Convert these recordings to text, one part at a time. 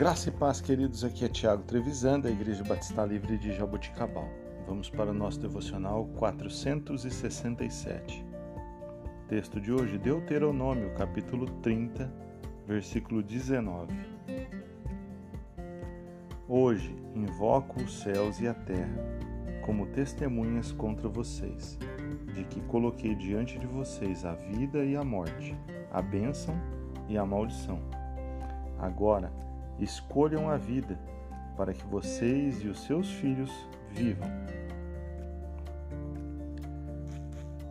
Graça e paz, queridos. Aqui é Tiago Trevisan, da Igreja Batista Livre de Jaboticabal. Vamos para o nosso devocional 467. Texto de hoje, Deuteronômio, capítulo 30, versículo 19. Hoje invoco os céus e a terra como testemunhas contra vocês, de que coloquei diante de vocês a vida e a morte, a bênção e a maldição. Agora, escolham a vida, para que vocês e os seus filhos vivam.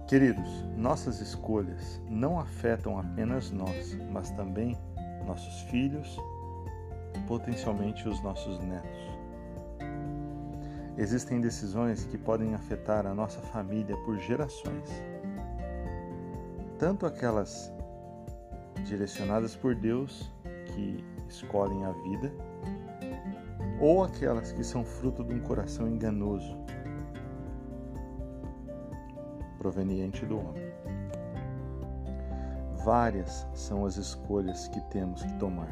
Queridos, nossas escolhas não afetam apenas nós, mas também nossos filhos potencialmente os nossos netos. Existem decisões que podem afetar a nossa família por gerações. Tanto aquelas direcionadas por Deus, que escolhem a vida, ou aquelas que são fruto de um coração enganoso, proveniente do homem. Várias são as escolhas que temos que tomar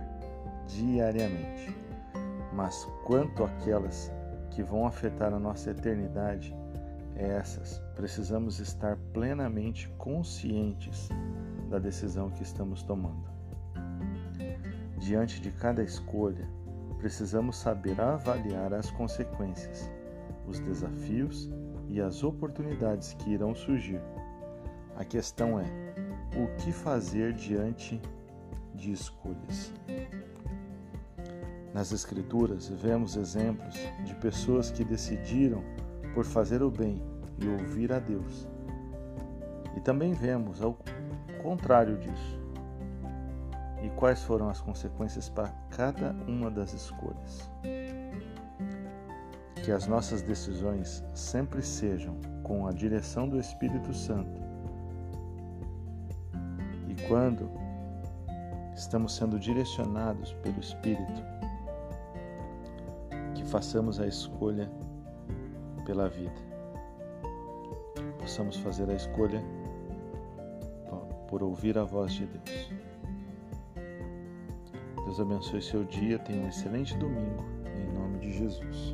diariamente, mas quanto àquelas que vão afetar a nossa eternidade, essas precisamos estar plenamente conscientes da decisão que estamos tomando. Diante de cada escolha, precisamos saber avaliar as consequências, os desafios e as oportunidades que irão surgir. A questão é: o que fazer diante de escolhas? Nas Escrituras, vemos exemplos de pessoas que decidiram por fazer o bem e ouvir a Deus. E também vemos ao contrário disso e quais foram as consequências para cada uma das escolhas. Que as nossas decisões sempre sejam com a direção do Espírito Santo. E quando estamos sendo direcionados pelo Espírito, que façamos a escolha pela vida. Possamos fazer a escolha por ouvir a voz de Deus. Deus abençoe seu dia, tenha um excelente domingo, em nome de Jesus.